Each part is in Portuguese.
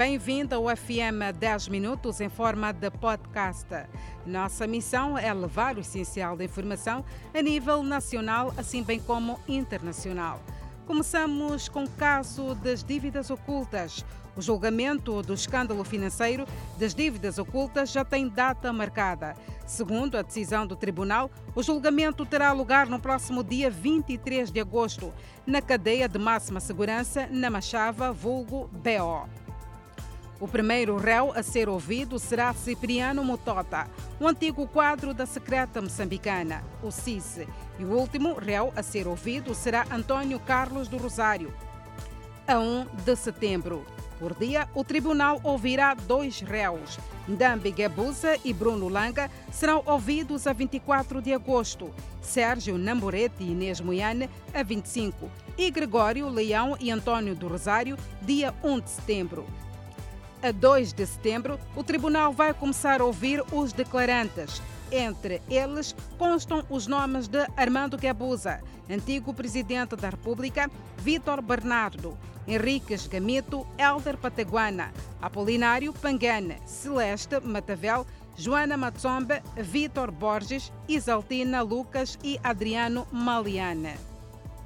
Bem-vindo ao FM 10 Minutos em forma de podcast. Nossa missão é levar o essencial da informação a nível nacional, assim bem como internacional. Começamos com o caso das dívidas ocultas. O julgamento do escândalo financeiro das dívidas ocultas já tem data marcada. Segundo a decisão do tribunal, o julgamento terá lugar no próximo dia 23 de agosto, na cadeia de máxima segurança na Machava, vulgo BO. O primeiro réu a ser ouvido será Cipriano Motota, o antigo quadro da secreta moçambicana, o CIS, e o último réu a ser ouvido será Antônio Carlos do Rosário. A 1 de setembro. Por dia, o tribunal ouvirá dois réus. Ndambi Gabuza e Bruno Langa serão ouvidos a 24 de agosto, Sérgio Namborete e Inês Moiane a 25 e Gregório Leão e Antônio do Rosário, dia 1 de setembro. A 2 de setembro, o tribunal vai começar a ouvir os declarantes. Entre eles constam os nomes de Armando Gabuza, antigo presidente da República, Vítor Bernardo, Henriques Gamito, Helder Pataguana, Apolinário Pangana, Celeste Matavel, Joana Matsomba, Vítor Borges, Isaltina Lucas e Adriano Maliana.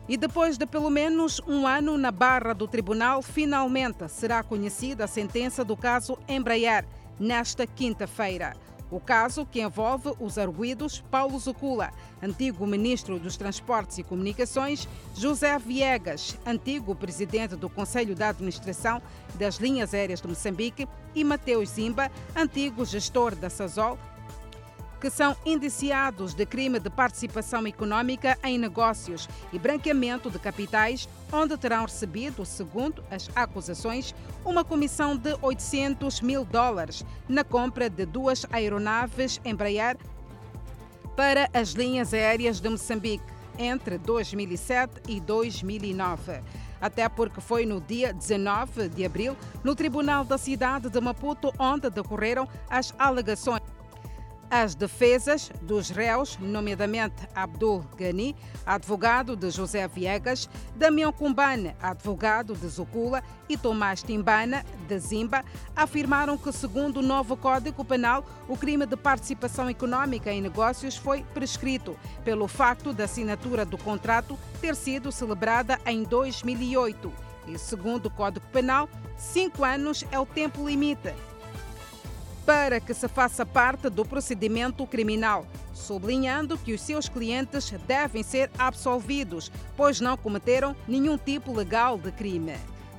E depois de pelo menos um ano na barra do tribunal, finalmente será conhecida a sentença do caso Embraer, nesta quinta-feira. O caso que envolve os arguídos Paulo Zucula, antigo ministro dos Transportes e Comunicações, José Viegas, antigo presidente do Conselho de Administração das Linhas Aéreas de Moçambique, e Mateus Zimba, antigo gestor da Sazol que são indiciados de crime de participação econômica em negócios e branqueamento de capitais, onde terão recebido, segundo as acusações, uma comissão de 800 mil dólares na compra de duas aeronaves Embraer para as linhas aéreas de Moçambique entre 2007 e 2009 até porque foi no dia 19 de abril, no Tribunal da cidade de Maputo, onde decorreram as alegações. As defesas dos réus, nomeadamente Abdul Ghani, advogado de José Viegas, Damião Kumbane, advogado de Zucula, e Tomás Timbana, de Zimba, afirmaram que, segundo o novo Código Penal, o crime de participação econômica em negócios foi prescrito pelo facto da assinatura do contrato ter sido celebrada em 2008. E, segundo o Código Penal, cinco anos é o tempo limite para que se faça parte do procedimento criminal, sublinhando que os seus clientes devem ser absolvidos, pois não cometeram nenhum tipo legal de crime.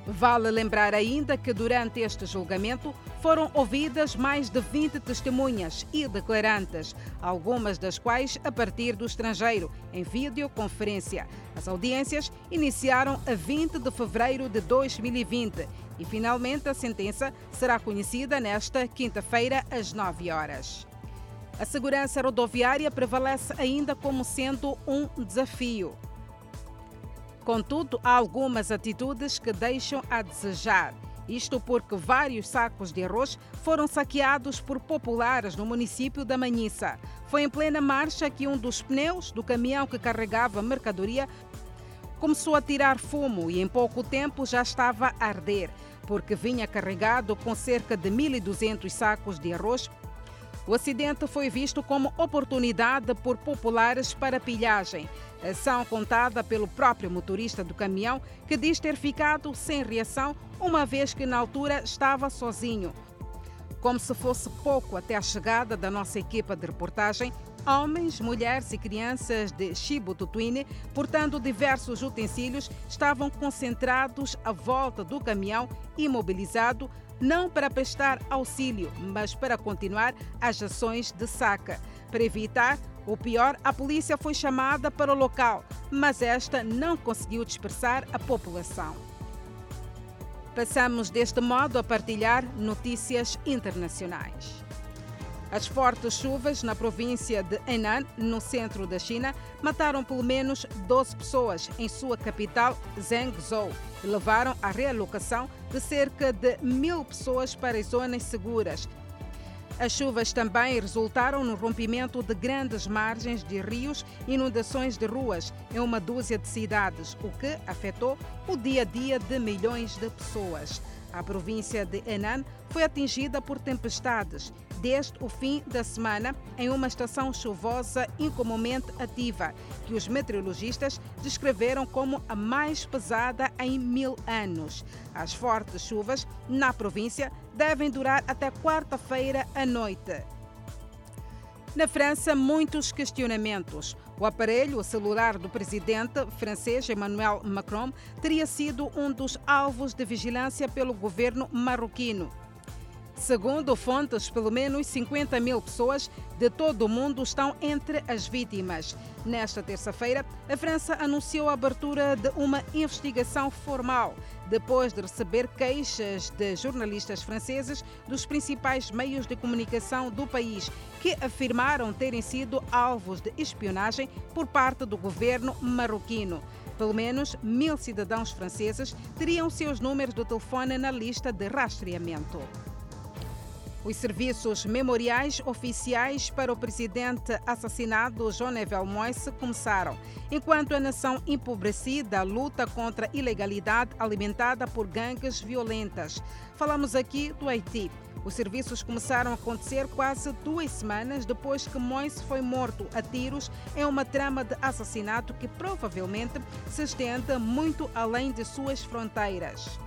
Vale lembrar ainda que durante este julgamento foram ouvidas mais de 20 testemunhas e declarantes, algumas das quais a partir do estrangeiro, em videoconferência. As audiências iniciaram a 20 de fevereiro de 2020 e finalmente a sentença será conhecida nesta quinta-feira às 9 horas. A segurança rodoviária prevalece ainda como sendo um desafio. Contudo, há algumas atitudes que deixam a desejar. Isto porque vários sacos de arroz foram saqueados por populares no município da Manhissa. Foi em plena marcha que um dos pneus do caminhão que carregava mercadoria começou a tirar fumo e em pouco tempo já estava a arder, porque vinha carregado com cerca de 1.200 sacos de arroz. O acidente foi visto como oportunidade por populares para pilhagem. Ação contada pelo próprio motorista do caminhão, que diz ter ficado sem reação, uma vez que na altura estava sozinho. Como se fosse pouco até a chegada da nossa equipa de reportagem, Homens, mulheres e crianças de Chibututuine, portando diversos utensílios, estavam concentrados à volta do caminhão imobilizado, não para prestar auxílio, mas para continuar as ações de saca. Para evitar o pior, a polícia foi chamada para o local, mas esta não conseguiu dispersar a população. Passamos deste modo a partilhar notícias internacionais. As fortes chuvas na província de Henan, no centro da China, mataram pelo menos 12 pessoas em sua capital, Zhengzhou, e levaram à realocação de cerca de mil pessoas para as zonas seguras. As chuvas também resultaram no rompimento de grandes margens de rios e inundações de ruas em uma dúzia de cidades, o que afetou o dia a dia de milhões de pessoas. A província de Henan foi atingida por tempestades desde o fim da semana em uma estação chuvosa incomumente ativa, que os meteorologistas descreveram como a mais pesada em mil anos. As fortes chuvas na província devem durar até quarta-feira à noite. Na França, muitos questionamentos. O aparelho celular do presidente francês Emmanuel Macron teria sido um dos alvos de vigilância pelo governo marroquino. Segundo fontes, pelo menos 50 mil pessoas de todo o mundo estão entre as vítimas. Nesta terça-feira, a França anunciou a abertura de uma investigação formal, depois de receber queixas de jornalistas franceses dos principais meios de comunicação do país, que afirmaram terem sido alvos de espionagem por parte do governo marroquino. Pelo menos mil cidadãos franceses teriam seus números de telefone na lista de rastreamento. Os serviços memoriais oficiais para o presidente assassinado Jonevel Moise começaram, enquanto a nação empobrecida luta contra a ilegalidade alimentada por gangues violentas. Falamos aqui do Haiti. Os serviços começaram a acontecer quase duas semanas depois que Moise foi morto a tiros em uma trama de assassinato que provavelmente se estende muito além de suas fronteiras.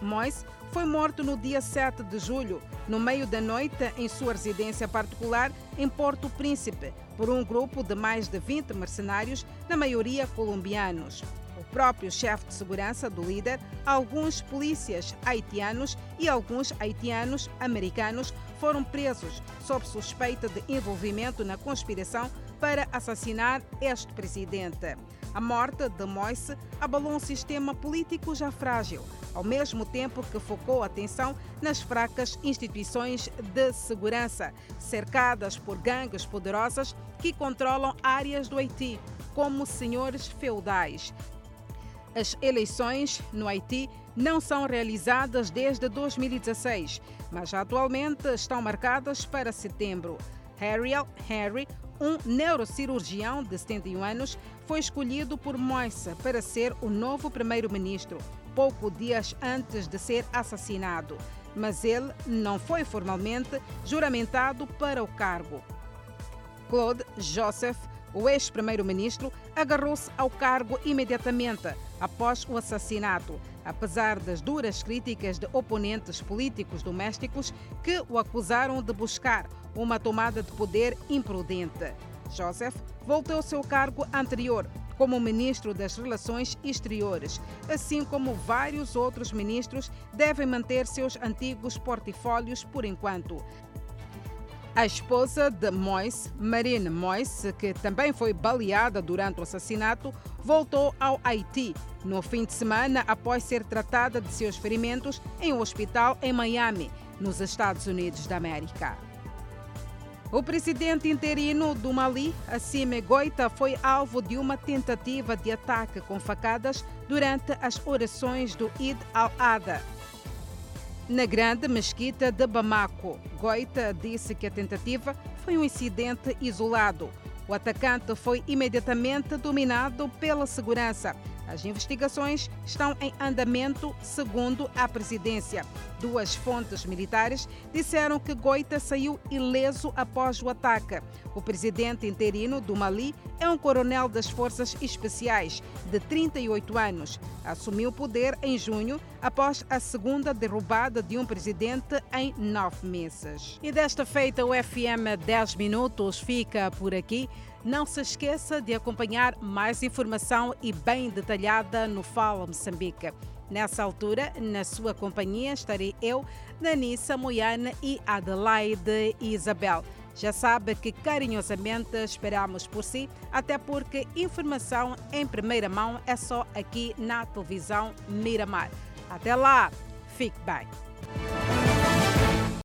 Moise foi morto no dia 7 de julho, no meio da noite, em sua residência particular em Porto Príncipe, por um grupo de mais de 20 mercenários, na maioria colombianos. O próprio chefe de segurança do líder, alguns polícias haitianos e alguns haitianos americanos foram presos sob suspeita de envolvimento na conspiração para assassinar este presidente. A morte de Moise abalou um sistema político já frágil, ao mesmo tempo que focou a atenção nas fracas instituições de segurança, cercadas por gangues poderosas que controlam áreas do Haiti, como senhores feudais. As eleições no Haiti não são realizadas desde 2016, mas atualmente estão marcadas para setembro. Harriel Henry, um neurocirurgião de 71 anos, foi escolhido por Moise para ser o novo primeiro-ministro, pouco dias antes de ser assassinado. Mas ele não foi formalmente juramentado para o cargo. Claude Joseph, o ex-primeiro-ministro, agarrou-se ao cargo imediatamente após o assassinato, apesar das duras críticas de oponentes políticos domésticos que o acusaram de buscar uma tomada de poder imprudente. Joseph voltou ao seu cargo anterior como ministro das Relações Exteriores, assim como vários outros ministros devem manter seus antigos portfólios por enquanto. A esposa de Moise, Marine Moise, que também foi baleada durante o assassinato, voltou ao Haiti no fim de semana após ser tratada de seus ferimentos em um hospital em Miami, nos Estados Unidos da América. O presidente interino do Mali, Assime Goita, foi alvo de uma tentativa de ataque com facadas durante as orações do Eid al-Adha. Na grande mesquita de Bamako, Goita disse que a tentativa foi um incidente isolado. O atacante foi imediatamente dominado pela segurança as investigações estão em andamento, segundo a presidência. Duas fontes militares disseram que Goita saiu ileso após o ataque. O presidente interino do Mali é um coronel das Forças Especiais, de 38 anos. Assumiu o poder em junho, após a segunda derrubada de um presidente em nove meses. E desta feita, o FM 10 Minutos fica por aqui. Não se esqueça de acompanhar mais informação e bem detalhada no Fala Moçambique. Nessa altura, na sua companhia, estarei eu, Danissa Moiana e Adelaide Isabel. Já sabe que carinhosamente esperamos por si, até porque informação em primeira mão é só aqui na televisão Miramar. Até lá, fique bem.